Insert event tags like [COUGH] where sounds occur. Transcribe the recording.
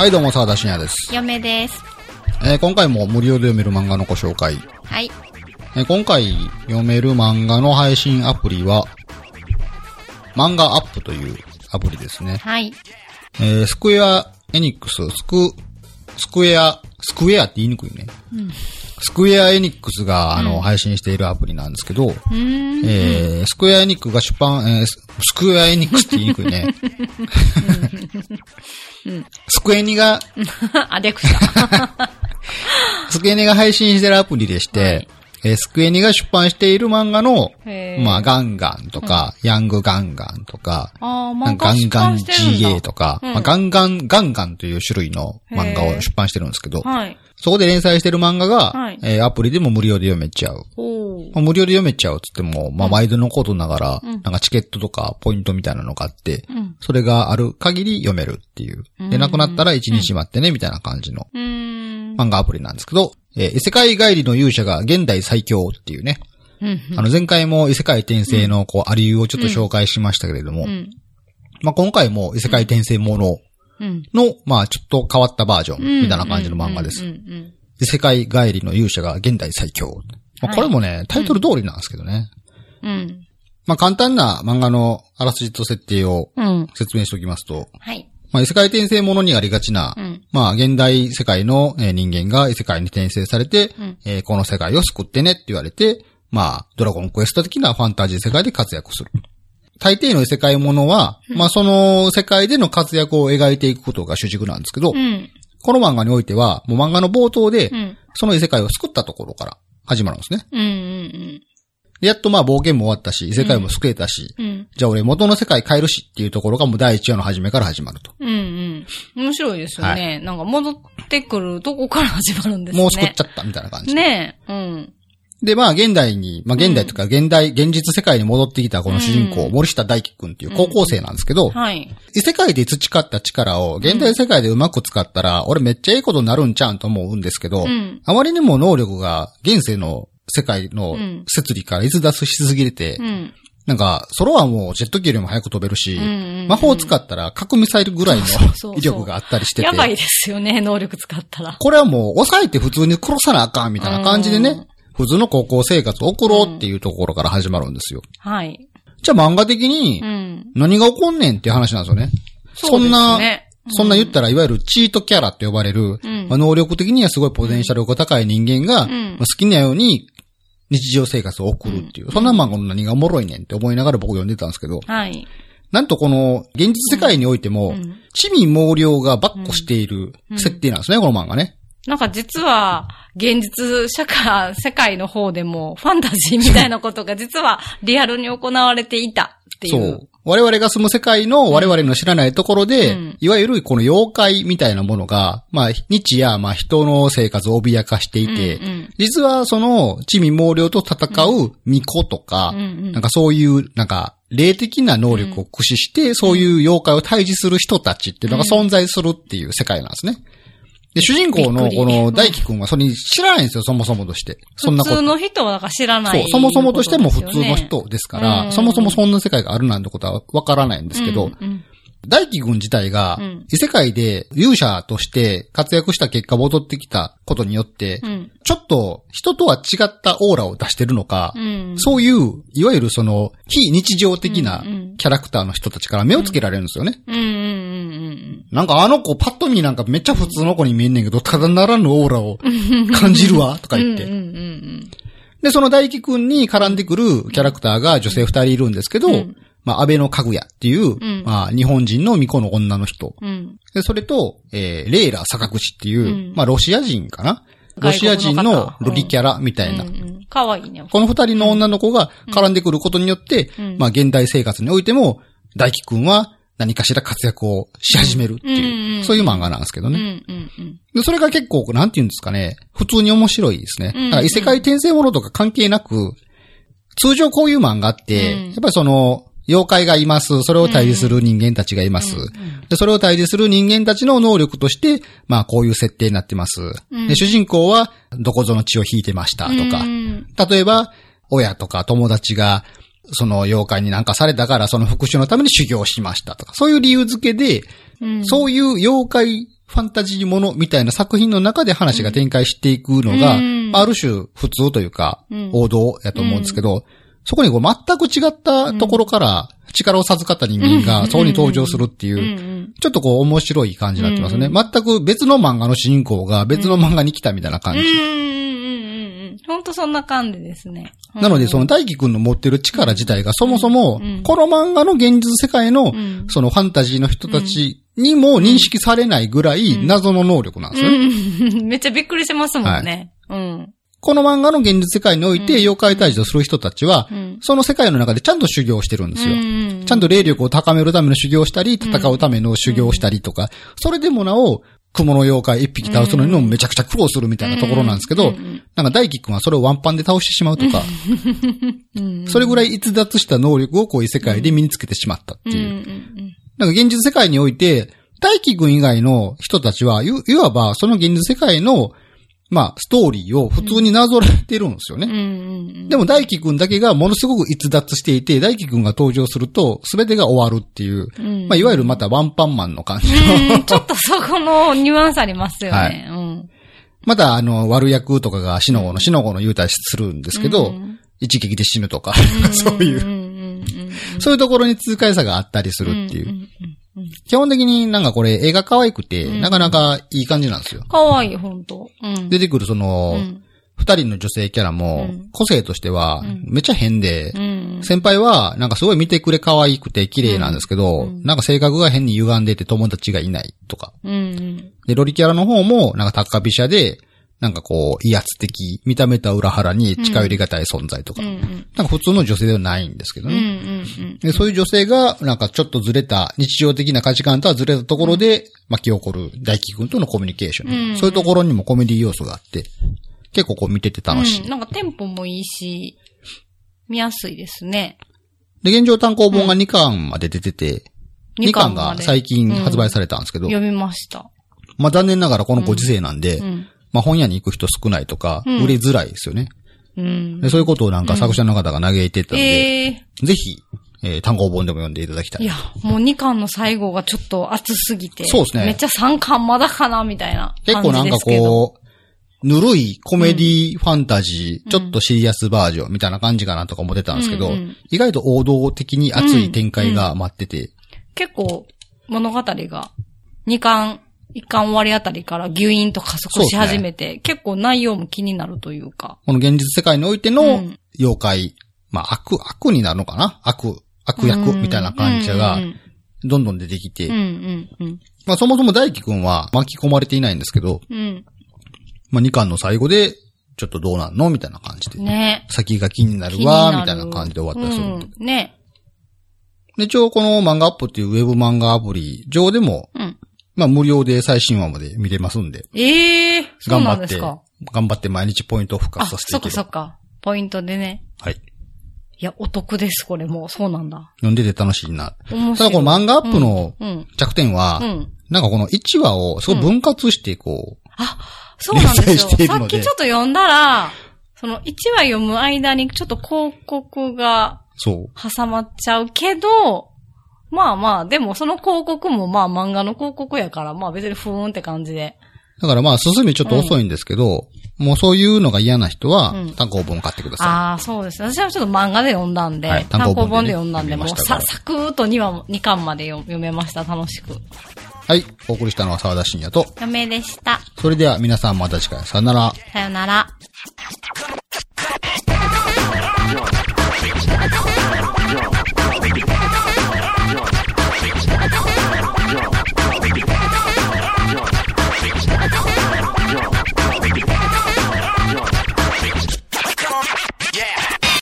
はい、どうも、沢田信也です。嫁です。えー今回も無料で読める漫画のご紹介。はい。えー今回読める漫画の配信アプリは、漫画アップというアプリですね。はい。えースクエアエニックス、スク、スクエア、スクエアって言いにくいね。スクエアエニックスが、あの、配信しているアプリなんですけど。えー、スクエアエニックスが出版、えーススクエアエニックスって言いにくいね。スクエニが、あ、でくした。スクエニが配信してるアプリでして、はいえースクエニが出版している漫画の、まあ、ガンガンとか、ヤングガンガンとか、ガンガン GA とか、うんまあ、ガンガン、ガンガンという種類の漫画を出版してるんですけど、はい。そこで連載してる漫画が、はいえーアプリでも無料で読めちゃう。まあ無料で読めちゃうっつっても、まあ、毎度のことながら、うんなんかチケットとかポイントみたいなのがあって、うん。それがある限り読めるっていう。で、なくなったら1日待ってね、みたいな感じの。漫画アプリなんですけど、えー異世界帰りの勇者が現代最強っていうね、うん。あの前回も異世界転生のこう、ありゆうをちょっと紹介しましたけれども、うん。まあ今回も異世界転生ものうん。の、まあちょっと変わったバージョンみたいな感じの漫画です。うんうん異世界帰りの勇者が現代最強。まあこれもね、タイトル通りなんですけどね。うん。うん。まあ簡単な漫画のあらすじと設定をうん。説明しておきますと、はい。まあ異世界転生ものにありがちな、うん。まあ現代世界のえー人間が異世界に転生されて、うんえーこの世界を救ってねって言われて、まあドラゴンクエスト的なファンタジー世界で活躍する。大抵の異世界ものは、まあその世界での活躍を描いていくことが主軸なんですけど、うん。この漫画においては、もう漫画の冒頭でう、ん。その異世界を救ったところから始まるんですね。うん。うん。でやっとまあ冒険も終わったし、異世界も救えたし、うん。じゃあ俺元の世界帰るしっていうところがもう第一話の初めから始まると。うん。うん。面白いですよね。なんか戻ってくるとこから始まるんですね。もう救っちゃったみたいな感じ。ねえ。うん。で、まあ、現代に、まあ、現代というか、現代、現実世界に戻ってきたこの主人公、うん森下大輝くんっていう高校生なんですけど、はい。異世界で培った力を現代世界でうまく使ったら、俺めっちゃいいことになるんちゃうんと思うんですけど、うん。あまりにも能力が現世の世界のうん摂理から逸脱しすぎれて、うん。なんか、空はもうジェット機よりも早く飛べるし、うんうん魔法を使ったら核ミサイルぐらいの威力があったりしてて、やばいですよね、能力使ったら。これはもう抑えて普通に殺さなあかんみたいな感じでね、うん普通の高校生活を送ろうっていうところから始まるんですよ。はい。じゃあ漫画的にうん。何が起こんねんっていう話なんですよね。そんな、ねそんな言ったらいわゆるチートキャラって呼ばれる、うんまあ、能力的にはすごいポテンシャルが高い人間が、んまあ好きなように日常生活を送るっていう、そんな漫画の何がおもろいねんって思いながら僕読んでたんですけど、はい。なんとこの現実世界においても、ん。地味猛量がばっこしている設定なんですね、この漫画ね。なんか実は、現実社会、世界の方でも、ファンタジーみたいなことが実はリアルに行われていたってい。そう。う。我々が住む世界の我々の知らないところで、うん。いわゆるこの妖怪みたいなものが、まあ、日夜、まあ、人の生活を脅かしていて、うんうん。実はその、地味猛量と戦う巫女とか、うんうん。なんかそういう、なんか、霊的な能力を駆使して、そういう妖怪を退治する人たちっていうのが存在するっていう世界なんですね。で、主人公のこの大輝くんはそれに知らないんですよ、そもそもとして。そんなこと。普通の人はなんか知らない、そう、そもそもとしても普通の人ですから、うん。そもそもそんな世界があるなんてことはわからないんですけど、うんうん大輝軍自体がうん、異世界で勇者として活躍した結果戻ってきたことによって、うん。ちょっと人とは違ったオーラを出してるのか、うん。そういう、いわゆるその、非日常的なキャラクターの人たちから目をつけられるんですよね。なんかあの子パッと見なんかめっちゃ普通の子に見えんねんけど、ただならぬオーラを [LAUGHS] 感じるわ、とかうん。言って。うんうんうんで、その大輝くんに絡んでくるキャラクターが女性二人いるんですけど、うんまあ、安倍のかぐやっていう、んまあ、日本人の巫女の女の人。うんうん。で、それと、えー、レイラ坂口っていう、うんまあ、ロシア人かな？ロシア人のロリキャラみたいな。かわいいね。この二人の女の子が絡んでくることによって、うんまあ、現代生活においても、大輝くんは何かしら活躍をし始めるっていう、そういう漫画なんですけどね。でそれが結構、なんて言うんですかね、普通に面白いですね。だから異世界転生ものとか関係なく、通常こういう漫画って、うんやっぱりその、妖怪がいます。それを対峙する人間たちがいます。で、それを対峙する人間たちの能力として、まあこういう設定になってます。うんで主人公はどこぞの血を引いてましたとか、うん例えば、親とか友達が、その妖怪になんかされたから、その復讐のために修行しましたとか、そういう理由付けで、うん。そういう妖怪ファンタジーものみたいな作品の中で話が展開していくのが、うん。まあある種普通というかうん、王道やと思うんですけど、そこにこう全く違ったところから力を授かった人間うん。がそこに登場するっていうう、ん。ちょっとこう面白い感じになってますね。うん。全く別の漫画の主人公が別の漫画に来たみたいな感じ。ほんとそんな感じですね。なので、その大輝くんの持ってる力自体がそもそもうん、この漫画の現実世界のうん、そのファンタジーの人たちにも認識されないぐらい謎の能力なんですよ。ね。うん。[LAUGHS] めっちゃびっくりしますもんね。うん。この漫画の現実世界において妖怪退治をする人たちはうん、その世界の中でちゃんと修行してるんですよ。うん。ちゃんと霊力を高めるための修行をしたり、戦うための修行をしたりとか、それでもなお、雲の妖怪一匹倒すのにもめちゃくちゃ苦労するみたいなところなんですけど、なんか大輝くんはそれをワンパンで倒してしまうとか、うんそれぐらい逸脱した能力をこういう世界で身につけてしまったっていう。んなんか現実世界において、大輝くん以外の人たちは、いいわばその現実世界の、まあ、ストーリーを普通になぞらえてるんですよね。でも大輝くんだけがものすごく逸脱していて、大輝くんが登場すると全てが終わるっていう、うん。まあ、いわゆるまたワンパンマンの感じの、うんちょっとそこのニュアンスありますよね。はい。うん。またあの、悪役とかが死の子の死の子の言うたりするんですけど、うん。一撃で死ぬとか、[LAUGHS] そういう、そういうところに痛快さがあったりするっていう。基本的になんかこれ映画可愛くて、うんなかなかいい感じなんですよ。かわいい、ほんと。うん。出てくるその、うん二人の女性キャラもうん、個性としてはん、めっちゃ変で、うん。先輩は、なんかすごい見てくれ可愛くて綺麗なんですけど、うんなんか性格が変に歪んでて友達がいないとか。うん。で、ロリキャラの方も、なんか高飛車で、なんかこう、威圧的、見た目とは裏腹に近寄りがたい存在とか。うん。うん。なんか普通の女性ではないんですけどうん。うね。ん。でそういう女性が、なんかちょっとずれた、日常的な価値観とはずれたところで、巻き起こる大輝くんとのコミュニケーション、うんそういうところにもコメディ要素があって、結構こう見てて楽しい。うんなんかテンポもいいし、見やすいですね。で、現状単行本が2巻まで出てて、2 2巻が最近発売されたんですけど、読みました。まあ残念ながらこのご時世なんで、うん。まあ本屋に行く人少ないとか、うん売れづらいですよね。うん。でそういうことをなんか作者の方が嘆いてたんで、ええぜひ、えー単行本でも読んでいただきたい。いや、もう2巻の最後がちょっと熱すぎて。そうですねめっちゃ3巻まだかなみたいな結感構なんかじですけど。こう、ぬるいコメディファンタジー、ちょっとシリアスバージョンみたいな感じかなとか思ってたんですけど、うんうん意外と王道的に熱い展開が待ってて、結構物語が2巻、1巻終わりあたりからギュイーンと加速し始めて、結構内容も気になるというか。この現実世界においてうのん妖怪、まあ悪、悪になるのかな？悪、悪役みたいな感じがうんどんどん出てきて、うんうんうん。まあそもそも大輝くんは巻き込まれていないんですけど、うん。まあ2巻の最後で、ちょっとどうなんの？みたいな感じで。ね。先が気になるわ、みたいな感じで終わったりする。うん。ね。で、一応この漫画アップっていうウェブ漫画アプリ上でも、うん。まあ無料で最新話まで見れますんで、ええー、そう頑張って。頑張って毎日ポイントを付加させていける。そっか。ポイントでね。はい。いや、お得です、これもう。そうなんだ。読んでて楽しいな。面白い。ただこの漫画アップのうん。弱点は、うん。なんかこの1話をすごい分割してこう、あ、そうなんですよ。さっきちょっと読んだら、その1話読む間にちょっと広告がそう。挟まっちゃうけど、まあまあ、でもその広告もまあ漫画の広告やから、まあ別にふーんって感じで。だからまあ進みちょっと遅いんですけど、もうそういうのが嫌な人はうん単行本を買ってください。ああ、そうです。私はちょっと漫画で読んだんで、はい単単行本で読んだんで、もうさ、サクーっと2話も、2巻まで読読めました、楽しく。はい。お送りしたのは沢田信也と、嫁でした。それでは皆さんまた次回さよなら。さよなら。